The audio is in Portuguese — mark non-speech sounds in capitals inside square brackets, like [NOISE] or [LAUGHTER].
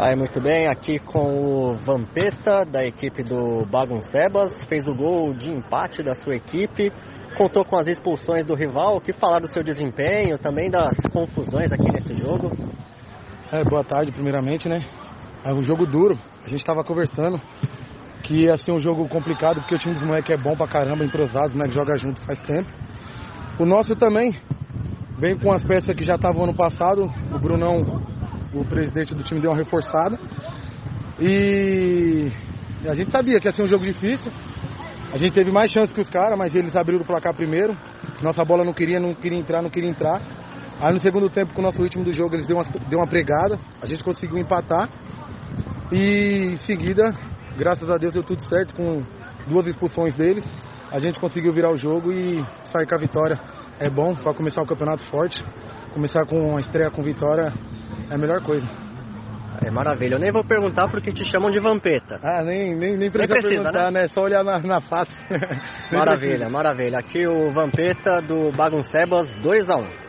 Aí, muito bem, aqui com o Vampeta, da equipe do Baguncebas, fez o gol de empate da sua equipe, contou com as expulsões do rival, o que falar do seu desempenho, também das confusões aqui nesse jogo? É, boa tarde, primeiramente, né? É um jogo duro, a gente estava conversando que ia ser um jogo complicado, porque o time dos moleques é bom pra caramba, entrosado, né? Que joga junto faz tempo. O nosso também vem com as peças que já estavam ano passado, o Brunão o presidente do time deu uma reforçada. E a gente sabia que ia ser um jogo difícil. A gente teve mais chance que os caras, mas eles abriram o placar primeiro. Nossa bola não queria, não queria entrar, não queria entrar. Aí no segundo tempo, com o nosso ritmo do jogo, eles deu uma, deu uma pregada. A gente conseguiu empatar. E em seguida, graças a Deus, deu tudo certo com duas expulsões deles. A gente conseguiu virar o jogo e sair com a vitória. É bom para começar o campeonato forte. Começar com a estreia com vitória é a melhor coisa. É maravilha. Eu nem vou perguntar porque te chamam de Vampeta. Ah, nem, nem, nem precisa, nem precisa perguntar, né? né? Só olhar na, na face. [LAUGHS] maravilha, maravilha. Aqui o Vampeta do Baguncebas 2x1.